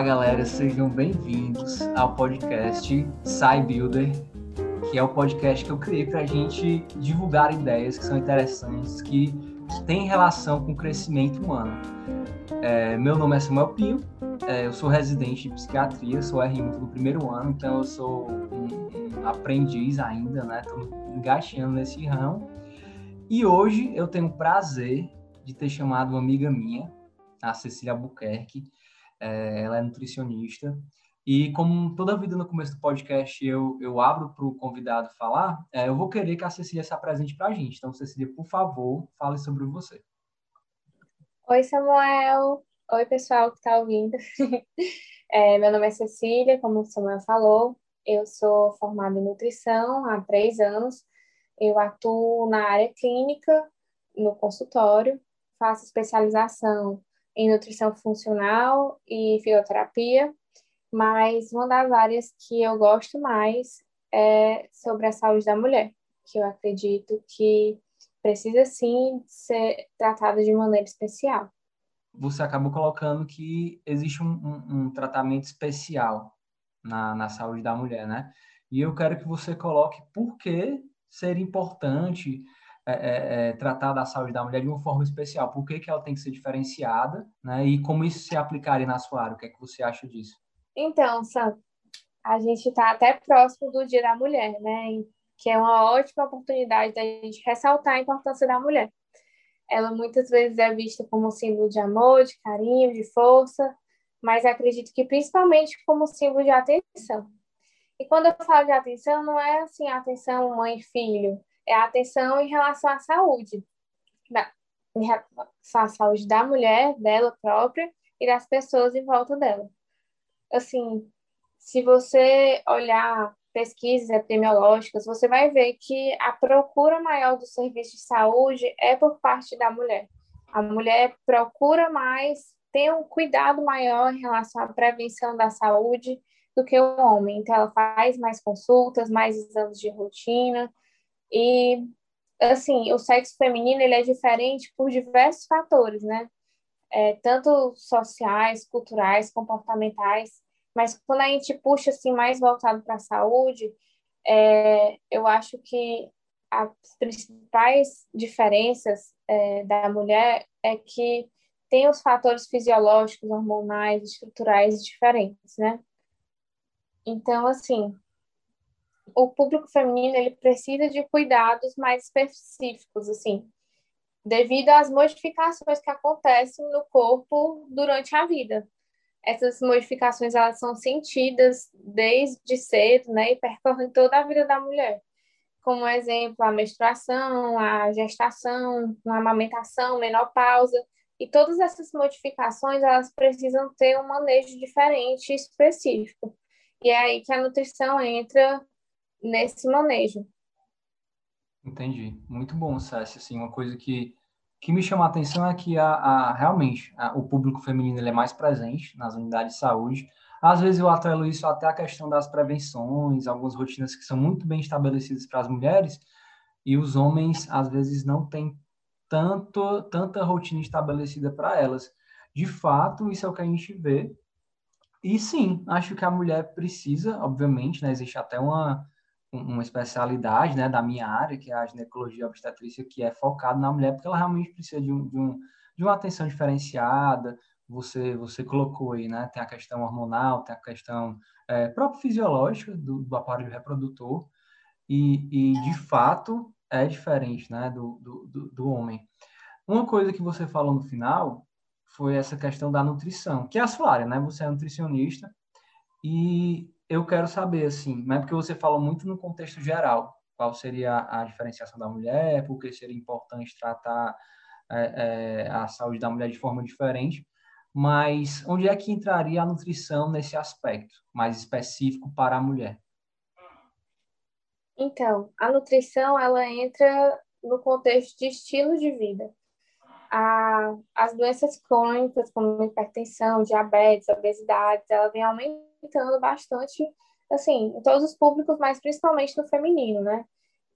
Olá, galera, sejam bem-vindos ao podcast Sai Builder, que é o podcast que eu criei para a gente divulgar ideias que são interessantes, que, têm relação com o crescimento humano. É, meu nome é Samuel Pio, é, eu sou residente de psiquiatria, sou R1 no primeiro ano, então eu sou um, aprendiz ainda, né? Estou engaixando nesse ramo. E hoje eu tenho o prazer de ter chamado uma amiga minha, a Cecília Albuquerque, é, ela é nutricionista. E como toda vida no começo do podcast eu, eu abro para o convidado falar, é, eu vou querer que a Cecília se apresente para a gente. Então, Cecília, por favor, fale sobre você. Oi, Samuel. Oi, pessoal que está ouvindo. É, meu nome é Cecília, como o Samuel falou. Eu sou formada em nutrição há três anos. Eu atuo na área clínica, no consultório, faço especialização em nutrição funcional e fisioterapia, mas uma das áreas que eu gosto mais é sobre a saúde da mulher, que eu acredito que precisa sim ser tratada de maneira especial. Você acabou colocando que existe um, um, um tratamento especial na, na saúde da mulher, né? E eu quero que você coloque por que seria importante é, é, é, tratar da saúde da mulher de uma forma especial? Por que, que ela tem que ser diferenciada? Né? E como isso se aplicaria na sua área? O que é que você acha disso? Então, Sam, a gente está até próximo do Dia da Mulher, né? Que é uma ótima oportunidade da gente ressaltar a importância da mulher. Ela muitas vezes é vista como símbolo de amor, de carinho, de força, mas acredito que principalmente como símbolo de atenção. E quando eu falo de atenção, não é assim atenção mãe e filho, é a atenção em relação à saúde, da, em relação à saúde da mulher, dela própria e das pessoas em volta dela. Assim, se você olhar pesquisas epidemiológicas, você vai ver que a procura maior do serviço de saúde é por parte da mulher. A mulher procura mais, tem um cuidado maior em relação à prevenção da saúde do que o homem. Então, ela faz mais consultas, mais exames de rotina, e, assim, o sexo feminino ele é diferente por diversos fatores, né? É, tanto sociais, culturais, comportamentais, mas quando a gente puxa assim mais voltado para a saúde, é, eu acho que as principais diferenças é, da mulher é que tem os fatores fisiológicos, hormonais, estruturais diferentes, né? Então, assim, o público feminino ele precisa de cuidados mais específicos, assim, devido às modificações que acontecem no corpo durante a vida. Essas modificações elas são sentidas desde cedo, né, e percorrem toda a vida da mulher. Como exemplo, a menstruação, a gestação, a amamentação, menopausa, e todas essas modificações elas precisam ter um manejo diferente e específico. E é aí que a nutrição entra nesse manejo. Entendi. Muito bom, Cécia. Assim, uma coisa que, que me chama a atenção é que a, a realmente a, o público feminino ele é mais presente nas unidades de saúde. Às vezes eu atrelo isso até a questão das prevenções, algumas rotinas que são muito bem estabelecidas para as mulheres, e os homens às vezes não têm tanto, tanta rotina estabelecida para elas. De fato, isso é o que a gente vê. E sim, acho que a mulher precisa, obviamente, né? Existe até uma, uma especialidade né, da minha área, que é a ginecologia obstetrícia, que é focada na mulher, porque ela realmente precisa de, um, de, um, de uma atenção diferenciada. Você, você colocou aí, né? Tem a questão hormonal, tem a questão é, própria fisiológica do, do aparelho reprodutor, e, e de fato é diferente né, do, do, do homem. Uma coisa que você falou no final foi essa questão da nutrição, que é a sua área, né? Você é nutricionista, e eu quero saber, assim, não é porque você falou muito no contexto geral, qual seria a diferenciação da mulher, por que seria importante tratar é, é, a saúde da mulher de forma diferente, mas onde é que entraria a nutrição nesse aspecto mais específico para a mulher? Então, a nutrição ela entra no contexto de estilo de vida. A, as doenças crônicas, como hipertensão, diabetes, obesidade, ela vem aumentando aumentando bastante, assim, em todos os públicos, mas principalmente no feminino, né?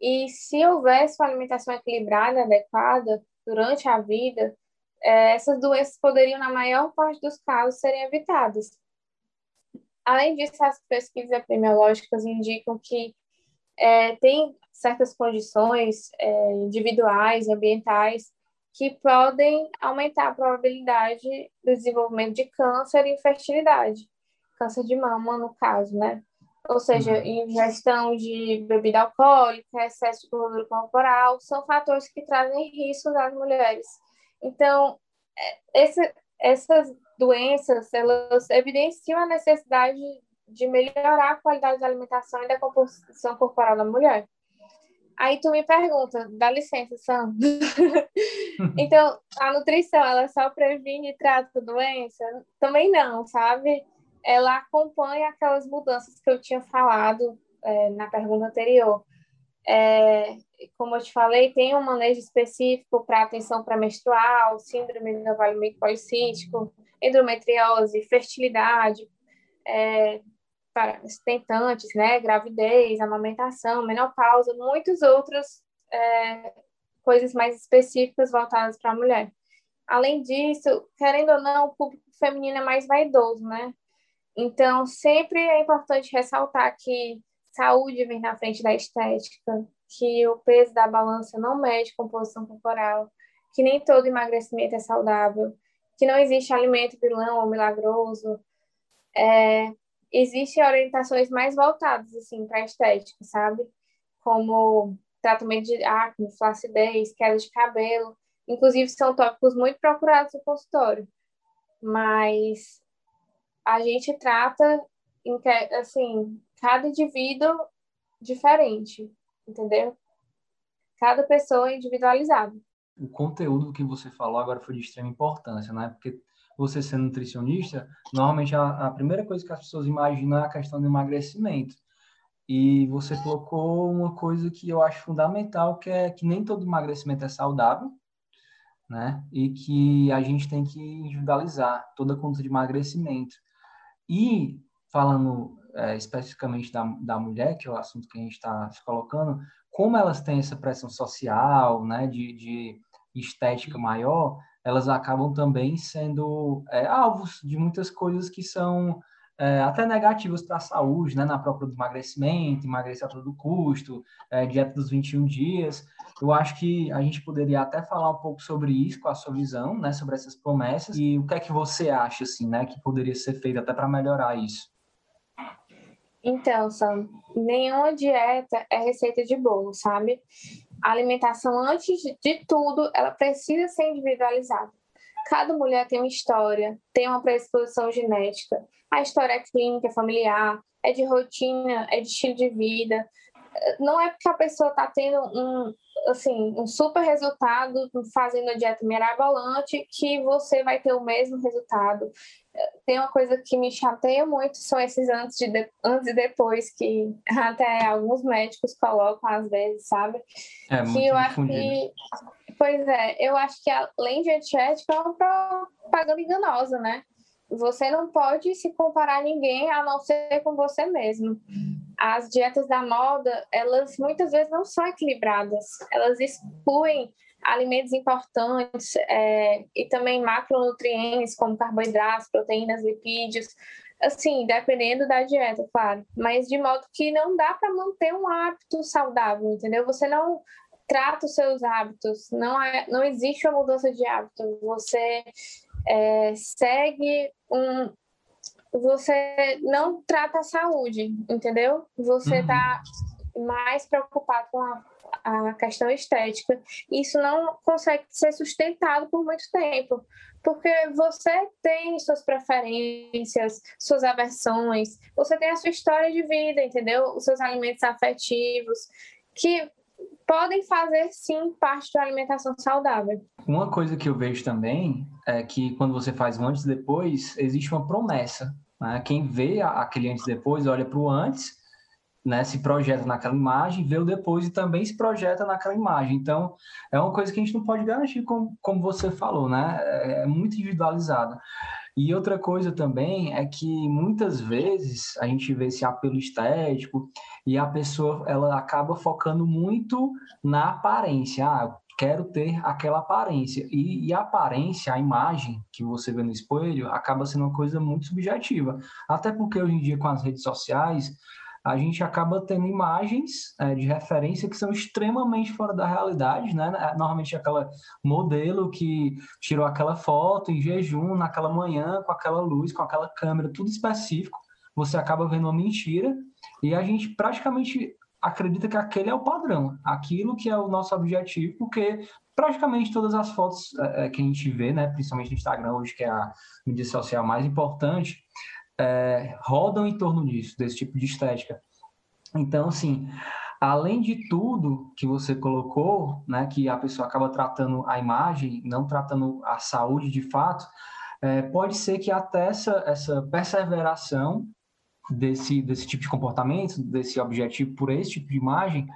E se houvesse uma alimentação equilibrada, adequada, durante a vida, é, essas doenças poderiam, na maior parte dos casos, serem evitadas. Além disso, as pesquisas epidemiológicas indicam que é, tem certas condições é, individuais, ambientais, que podem aumentar a probabilidade do desenvolvimento de câncer e infertilidade. Câncer de mama, no caso, né? Ou seja, uhum. ingestão de bebida alcoólica, excesso de gordura corporal, são fatores que trazem risco às mulheres. Então, é, esse, essas doenças, elas evidenciam a necessidade de melhorar a qualidade da alimentação e da composição corporal da mulher. Aí tu me pergunta, dá licença, Sam. então, a nutrição, ela só previne e trata doença? Também não, sabe? Ela acompanha aquelas mudanças que eu tinha falado é, na pergunta anterior. É, como eu te falei, tem um manejo específico para atenção pré-menstrual, síndrome do ovário policístico, endometriose, fertilidade, é, para tentantes, né, gravidez, amamentação, menopausa, muitas outras é, coisas mais específicas voltadas para a mulher. Além disso, querendo ou não, o público feminino é mais vaidoso, né? Então, sempre é importante ressaltar que saúde vem na frente da estética, que o peso da balança não mede composição corporal, que nem todo emagrecimento é saudável, que não existe alimento vilão ou milagroso, é, existem orientações mais voltadas assim para estética, sabe? Como tratamento de acne, flacidez, queda de cabelo, inclusive são tópicos muito procurados no consultório. Mas a gente trata assim, cada indivíduo diferente, entendeu? Cada pessoa é individualizada. O conteúdo que você falou agora foi de extrema importância, né? Porque você sendo nutricionista, normalmente a, a, primeira coisa que as pessoas imaginam é a questão do emagrecimento. E você colocou uma coisa que eu acho fundamental, que é que nem todo emagrecimento é saudável, né? E que a gente tem que individualizar toda a conta de emagrecimento. E falando é, especificamente da, da mulher, que é o assunto que a gente está se colocando, como elas têm essa pressão social, né, de, de estética maior, elas acabam também sendo é, alvos de muitas coisas que são é, até negativas para a saúde, né? na própria do emagrecimento, emagrecer a todo custo, é, dieta dos 21 dias. Eu acho que a gente poderia até falar um pouco sobre isso, com a sua visão, né? sobre essas promessas, e o que é que você acha assim, né? que poderia ser feito até para melhorar isso. Então, Sam, nenhuma dieta é receita de bolo, sabe? A alimentação, antes de tudo, ela precisa ser individualizada. Cada mulher tem uma história, tem uma predisposição genética. A história é clínica, é familiar, é de rotina, é de estilo de vida. Não é porque a pessoa está tendo um, assim, um super resultado fazendo a dieta mirabolante que você vai ter o mesmo resultado. Tem uma coisa que me chateia muito, são esses antes, de, antes e depois, que até alguns médicos colocam às vezes, sabe? É, muito que eu acho que. Pois é, eu acho que além de antiética, é uma propaganda enganosa, né? Você não pode se comparar a ninguém a não ser com você mesmo. As dietas da moda, elas muitas vezes não são equilibradas. Elas excluem alimentos importantes é, e também macronutrientes como carboidratos, proteínas, lipídios, assim, dependendo da dieta, claro, mas de modo que não dá para manter um hábito saudável, entendeu? Você não trata os seus hábitos, não, é, não existe uma mudança de hábito, você é, segue um. Você não trata a saúde, entendeu? Você está uhum. mais preocupado com a a questão estética. Isso não consegue ser sustentado por muito tempo, porque você tem suas preferências, suas aversões, você tem a sua história de vida, entendeu? Os seus alimentos afetivos, que podem fazer sim parte da alimentação saudável. Uma coisa que eu vejo também é que quando você faz um antes e depois, existe uma promessa. Né? Quem vê aquele antes e depois olha para o antes né, se projeta naquela imagem, vê o depois e também se projeta naquela imagem. Então, é uma coisa que a gente não pode garantir, como, como você falou, né? É, é muito individualizada. E outra coisa também é que muitas vezes a gente vê esse apelo estético e a pessoa ela acaba focando muito na aparência. Ah, quero ter aquela aparência. E, e, a aparência, a imagem que você vê no espelho, acaba sendo uma coisa muito subjetiva. Até porque hoje em dia, com as redes sociais, a gente acaba tendo imagens é, de referência que são extremamente fora da realidade, né? É, normalmente aquela modelo que tirou aquela foto em jejum, naquela manhã, com aquela luz, com aquela câmera, tudo específico. Você acaba vendo uma mentira e a gente praticamente acredita que aquele é o padrão, aquilo que é o nosso objetivo, porque praticamente todas as fotos é, que a gente vê, né, principalmente no Instagram hoje, que é a mídia social mais importante, é, rodam em torno disso, desse tipo de estética. Então, assim, além de tudo que você colocou, né, que a pessoa acaba tratando a imagem, não tratando a saúde de fato, é, pode ser que até essa, essa perseveração desse, desse tipo de comportamento, desse objetivo por esse tipo de imagem,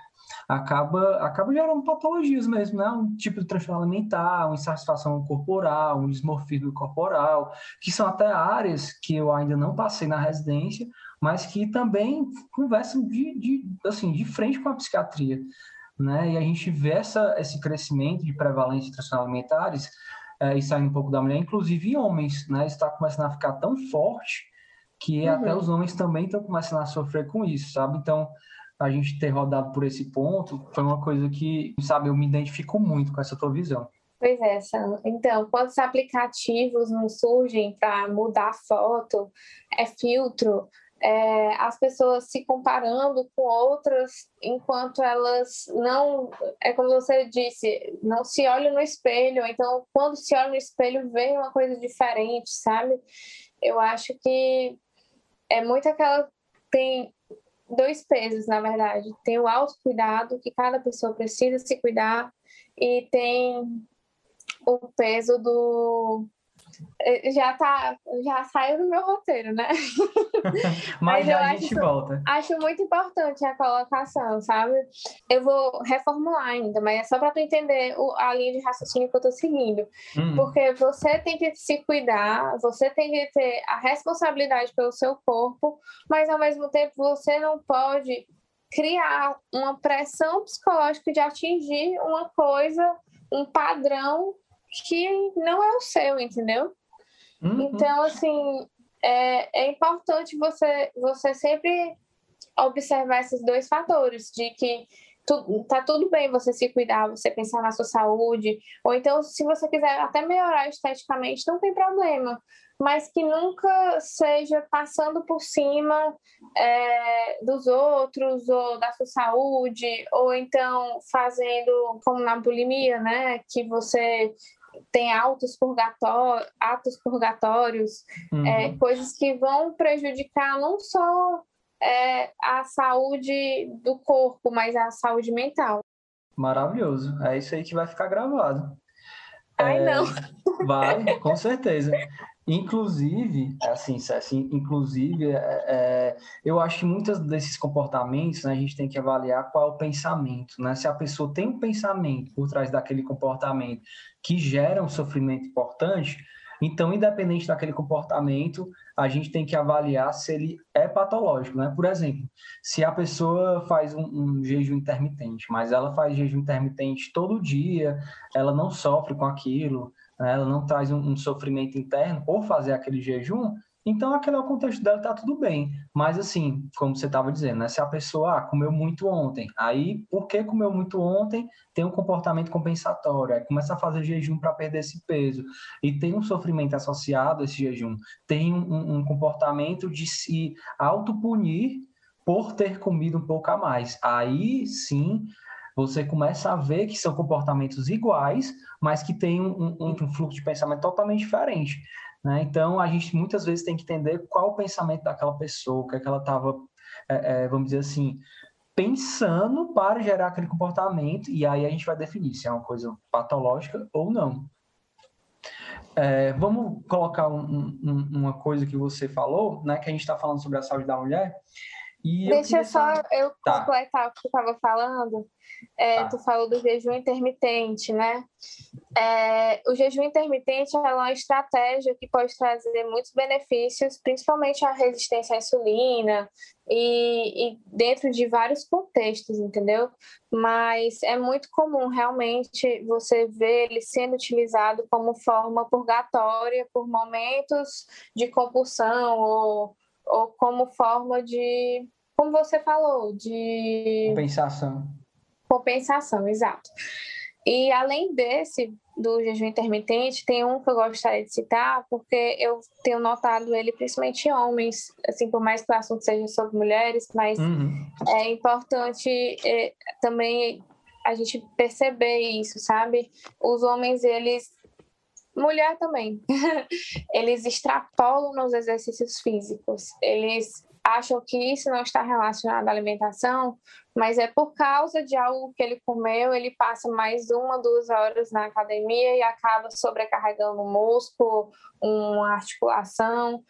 acaba, acaba gerando patologias mesmo, né? Um tipo de transtorno alimentar, uma insatisfação corporal, um dismorfismo corporal, que são até áreas que eu ainda não passei na residência, mas que também conversam de, de, assim, de frente com a psiquiatria. Né? E a gente vê essa, esse crescimento de prevalência de transtornos alimentares é, e saindo um pouco da mulher, inclusive em homens, né? Está começando a ficar tão forte que uhum. até os homens também estão começando a sofrer com isso, sabe? Então, a gente ter rodado por esse ponto foi uma coisa que, sabe, eu me identifico muito com essa tua visão. Pois é, Sam. Então, quantos aplicativos não surgem para mudar foto, é filtro, é, as pessoas se comparando com outras enquanto elas não, é como você disse, não se olham no espelho, então quando se olha no espelho vê uma coisa diferente, sabe? Eu acho que é muito aquela tem dois pesos, na verdade. Tem o autocuidado, que cada pessoa precisa se cuidar, e tem o peso do. Eh, já tá, já saiu do meu roteiro, né? Mas, Mas já a gente acho, volta. Acho muito importante a colocação, sabe? Eu vou reformular ainda, mas é só para tu entender o, a linha de raciocínio que eu tô seguindo. Uhum. Porque você tem que se cuidar, você tem que ter a responsabilidade pelo seu corpo, mas ao mesmo tempo você não pode criar uma pressão psicológica de atingir uma coisa, um padrão que não é o seu, entendeu? Uhum. Então, assim, é, é importante você, você sempre observar esses dois fatores, de que tu, tá tudo bem você se cuidar, você pensar na sua saúde, ou então, se você quiser até melhorar esteticamente, não tem problema, mas que nunca seja passando por cima é, dos outros, ou da sua saúde, ou então fazendo, como na bulimia, né, que você tem atos, purgatório, atos purgatórios, uhum. é, coisas que vão prejudicar não só é, a saúde do corpo, mas a saúde mental. Maravilhoso. É isso aí que vai ficar gravado. Ai, é, não. Vai, com certeza. Inclusive, assim, inclusive, é, é, eu acho que muitos desses comportamentos né, a gente tem que avaliar qual é o pensamento, né? Se a pessoa tem um pensamento por trás daquele comportamento que gera um sofrimento importante, então, independente daquele comportamento, a gente tem que avaliar se ele é patológico, né? Por exemplo, se a pessoa faz um, um, jejum intermitente, mas ela faz jejum intermitente todo dia, ela não sofre com aquilo, né? ela não traz um, um, sofrimento interno por fazer aquele jejum, então aquele é o contexto dela, tá tudo bem. Mas assim, como você estava dizendo, né? se a pessoa ah, comeu muito ontem, aí por que comeu muito ontem tem um comportamento compensatório, aí começa a fazer jejum para perder esse peso, e tem um sofrimento associado a esse jejum, tem um, um comportamento de se autopunir por ter comido um pouco a mais. Aí sim você começa a ver que são comportamentos iguais, mas que tem um, um, um fluxo de pensamento totalmente diferente. Né? Então, a gente muitas vezes tem que entender qual o pensamento daquela pessoa, o que, é que ela estava, é, é, vamos dizer assim, pensando para gerar aquele comportamento, e aí a gente vai definir se é uma coisa patológica ou não. É, vamos colocar um, um, uma coisa que você falou, né, que a gente está falando sobre a saúde da mulher, E Deixa eu só eu tá. completar o que tu estava falando. É, tá. Tu falou do jejum intermitente, né? É, o jejum intermitente é uma estratégia que pode trazer muitos benefícios, principalmente a resistência à insulina e, e dentro de vários contextos, entendeu? Mas é muito comum realmente você ver ele sendo utilizado como forma purgatória por momentos de compulsão ou ou como forma de, como você falou, de compensação. Compensação, exato. E além desse do jejum intermitente, tem um que eu gostaria de citar, porque eu tenho notado ele principalmente em homens, assim, por mais que o assunto seja sobre mulheres, mas uhum. é importante é, também a gente perceber isso, sabe? Os homens, eles mulher também. eles extrapolam nos exercícios físicos. Eles acham que isso não está relacionado à alimentação, mas é por causa de algo que ele comeu, ele passa mais uma, duas horas na academia e acaba sobrecarregando o músculo, uma articulação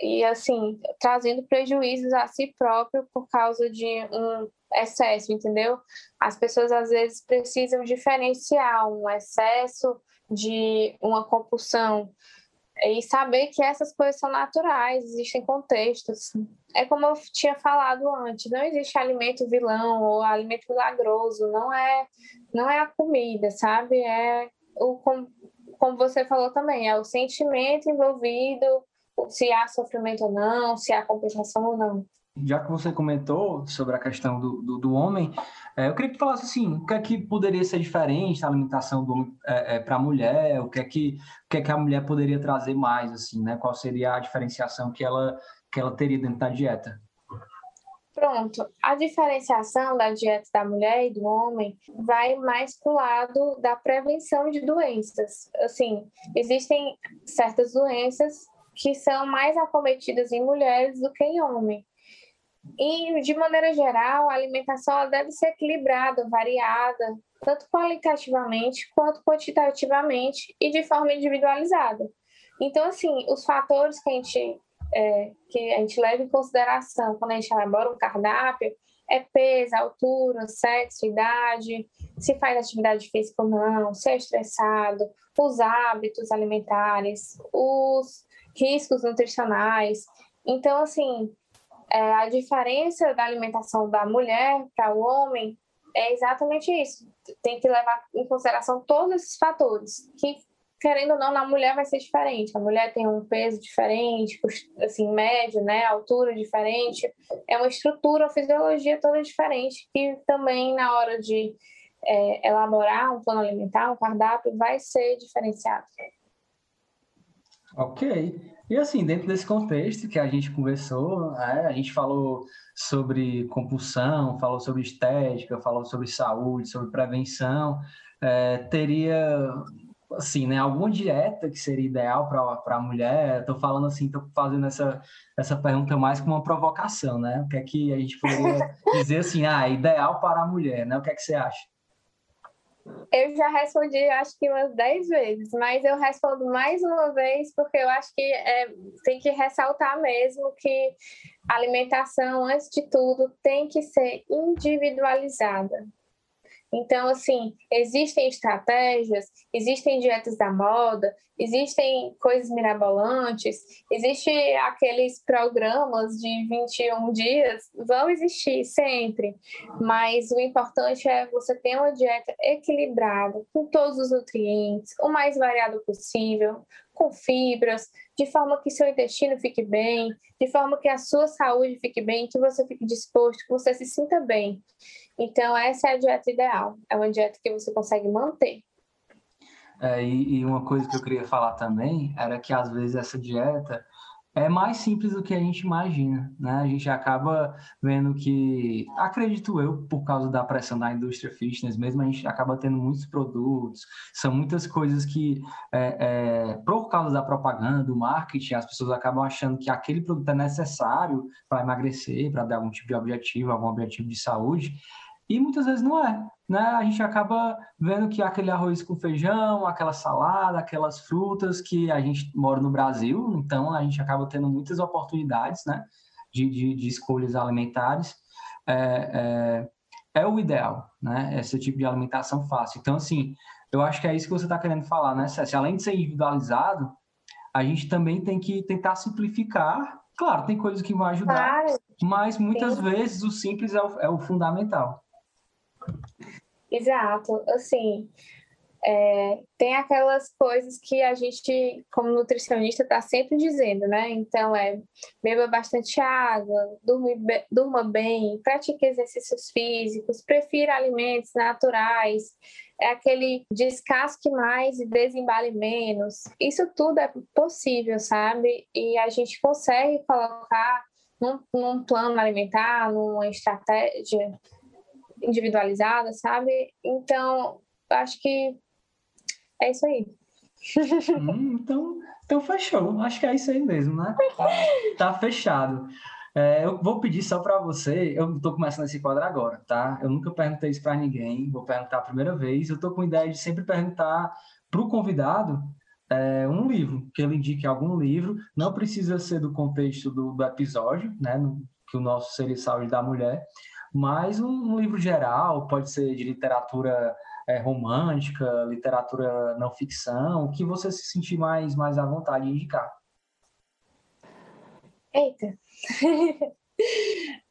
e assim trazendo prejuízos a si próprio por causa de um excesso, entendeu? As pessoas às vezes precisam diferenciar um excesso de uma compulsão e saber que essas coisas são naturais, existem contextos. É como eu tinha falado antes, não existe alimento vilão ou alimento milagroso, não é não é a comida, sabe? É o como, como você falou também, é o sentimento envolvido, se há sofrimento ou não, se há compensação ou não já que você comentou sobre a questão do, do, do homem, é, eu queria que tu falasse assim, o que é que poderia ser diferente da alimentação é, é, para a mulher, o que é que o que é que a mulher poderia trazer mais, assim, né? Qual seria a diferenciação que ela que ela teria dentro da dieta? Pronto, a diferenciação da dieta da mulher e do homem vai mais para o lado da prevenção de doenças. Assim, existem certas doenças que são mais acometidas em mulheres do que em homens. E, de maneira geral, a alimentação deve ser equilibrada, variada, tanto qualitativamente quanto quantitativamente e de forma individualizada. Então, assim, os fatores que a gente, é, que a gente leva em consideração quando a gente elabora um cardápio é peso, altura, sexo, idade, se faz atividade física ou não, se é estressado, os hábitos alimentares, os riscos nutricionais. Então, assim, é, a diferença da alimentação da mulher para o homem é exatamente isso. Tem que levar em consideração todos esses fatores, que, querendo ou não, na mulher vai ser diferente. A mulher tem um peso diferente, assim, médio, né? Altura diferente. É uma estrutura, uma fisiologia toda diferente, que também, na hora de é, elaborar um plano alimentar, um cardápio, vai ser diferenciado. Ok. E assim, dentro desse contexto que a gente conversou, é, a gente falou sobre compulsão, falou sobre estética, falou sobre saúde, sobre prevenção, é, teria assim, né, alguma dieta que seria ideal para a mulher? Estou falando assim, estou fazendo essa, essa pergunta mais como uma provocação, né? O que é que a gente poderia dizer assim, ah, ideal para a mulher, né? O que é que você acha? Eu já respondi, acho que umas 10 vezes, mas eu respondo mais uma vez porque eu acho que é, tem que ressaltar mesmo que a alimentação, antes de tudo, tem que ser individualizada. Então, assim, existem estratégias, existem dietas da moda, existem coisas mirabolantes, existem aqueles programas de 21 dias, vão existir sempre, mas o importante é você ter uma dieta equilibrada, com todos os nutrientes, o mais variado possível, com fibras, de forma que seu intestino fique bem, de forma que a sua saúde fique bem, que você fique disposto, que você se sinta bem. Então, essa é a dieta ideal. É uma dieta que você consegue manter. É, e, e, uma coisa que eu queria falar também era que, às vezes, essa dieta é mais simples do que a gente imagina, né? A gente acaba vendo que, acredito eu, por causa da pressão da indústria fitness mesmo, a gente acaba tendo muitos produtos, são muitas coisas que, é, é, por causa da propaganda, do marketing, as pessoas acabam achando que aquele produto é necessário para emagrecer, para dar algum tipo de objetivo, algum objetivo de saúde, e muitas vezes não é. Né? A gente acaba vendo que aquele arroz com feijão, aquela salada, aquelas frutas que a gente mora no Brasil, então a gente acaba tendo muitas oportunidades, né? de, de, de escolhas alimentares, é, é, é, o ideal, né? Esse tipo de alimentação fácil. Então, assim, eu acho que é isso que você está querendo falar, né, Cécia? Além de ser individualizado, a gente também tem que tentar simplificar. Claro, tem coisas que vão ajudar, claro. mas muitas Sim. vezes o simples é o, é o fundamental. Exato. Assim, é, tem aquelas coisas que a gente, como nutricionista, está sempre dizendo, né? Então, é beba bastante água, durma, durma bem, pratique exercícios físicos, prefira alimentos naturais, é aquele descasque mais e desembale menos. Isso tudo é possível, sabe? E a gente consegue colocar num, num plano alimentar, numa estratégia individualizada, sabe? Então, acho que é isso aí. Hum, então, então fechou. Acho que é isso aí mesmo, né? Tá, tá fechado. É, eu vou pedir só para você, eu estou começando esse quadro agora, tá? Eu nunca perguntei isso para ninguém, vou perguntar a primeira vez. Eu estou com a ideia de sempre perguntar para o convidado é, um livro, que ele indique algum livro, não precisa ser do contexto do, do episódio, né? No, que o nosso Saúde da Mulher, mas um, um livro geral, pode ser de literatura é, romântica, literatura não ficção, o que você se sentir mais, mais à vontade de indicar. Eita!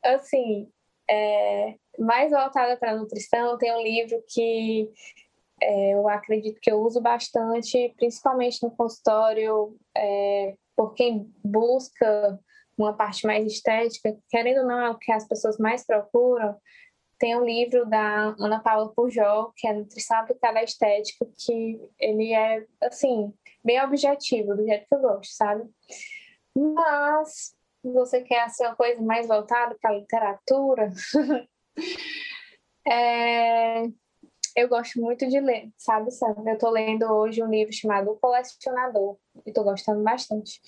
assim, é, mais voltada para nutrição, tem um livro que é, eu acredito que eu uso bastante, principalmente no consultório, é, por quem busca uma parte mais estética, querendo ou não, é o que as pessoas mais procuram. Tem um livro da Ana Paula Pujol, que é Nutrição Aplicada à Estética, que ele é, assim, bem objetivo, do jeito que eu gosto, sabe? Mas, você quer ser uma coisa mais voltada para a literatura, é... eu gosto muito de ler, sabe, Sam? Eu estou lendo hoje um livro chamado O Colecionador, e estou gostando bastante.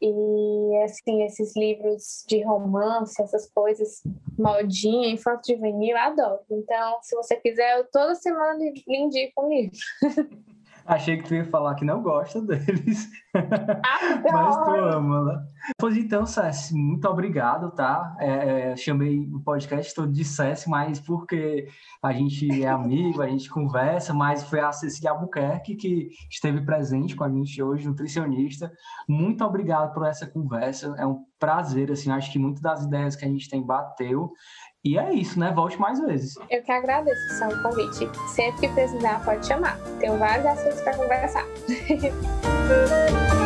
E, assim, esses livros de romance, essas coisas, modinha, infanto juvenil, adoro. Então, se você quiser, eu toda semana lhe indico um livro. Achei que tu ia falar que não gosta deles. Mas tu ama, né? Pois então, César, muito obrigado, tá? É, é, chamei o podcast todo de César, mas porque a gente é amigo, a gente conversa, mas foi a Cecília Albuquerque que esteve presente com a gente hoje, nutricionista. Muito obrigado por essa conversa. É um prazer, assim, acho que muitas das ideias que a gente tem bateu e é isso, né? Volte mais vezes. Eu que agradeço o convite. Sempre que precisar, pode chamar. Tenho vários assuntos para conversar.